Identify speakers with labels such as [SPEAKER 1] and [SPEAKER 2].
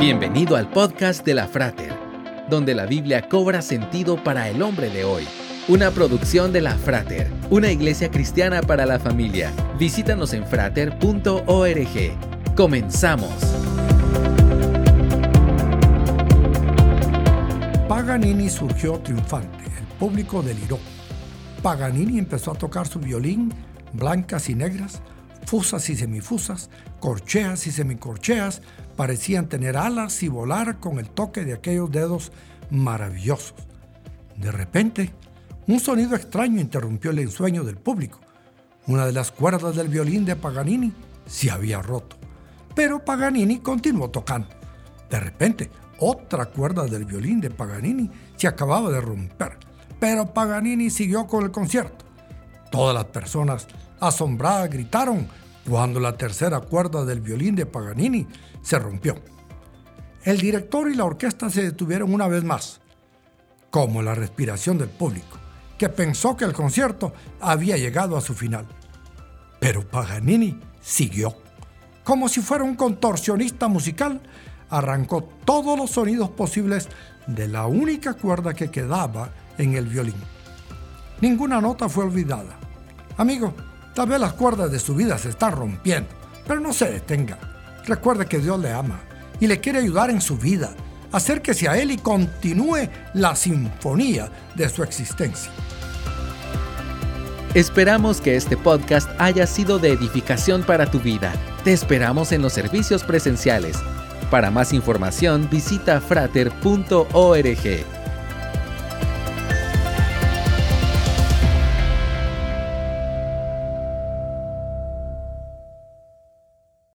[SPEAKER 1] Bienvenido al podcast de la Frater, donde la Biblia cobra sentido para el hombre de hoy. Una producción de la Frater, una iglesia cristiana para la familia. Visítanos en frater.org. Comenzamos.
[SPEAKER 2] Paganini surgió triunfante, el público deliró. Paganini empezó a tocar su violín, blancas y negras, fusas y semifusas, corcheas y semicorcheas, parecían tener alas y volar con el toque de aquellos dedos maravillosos. De repente, un sonido extraño interrumpió el ensueño del público. Una de las cuerdas del violín de Paganini se había roto. Pero Paganini continuó tocando. De repente, otra cuerda del violín de Paganini se acababa de romper. Pero Paganini siguió con el concierto. Todas las personas asombradas gritaron cuando la tercera cuerda del violín de Paganini se rompió. El director y la orquesta se detuvieron una vez más, como la respiración del público, que pensó que el concierto había llegado a su final. Pero Paganini siguió. Como si fuera un contorsionista musical, arrancó todos los sonidos posibles de la única cuerda que quedaba en el violín. Ninguna nota fue olvidada. Amigo, Tal vez las cuerdas de su vida se están rompiendo, pero no se detenga. Recuerde que Dios le ama y le quiere ayudar en su vida. Acérquese a Él y continúe la sinfonía de su existencia.
[SPEAKER 1] Esperamos que este podcast haya sido de edificación para tu vida. Te esperamos en los servicios presenciales. Para más información visita frater.org.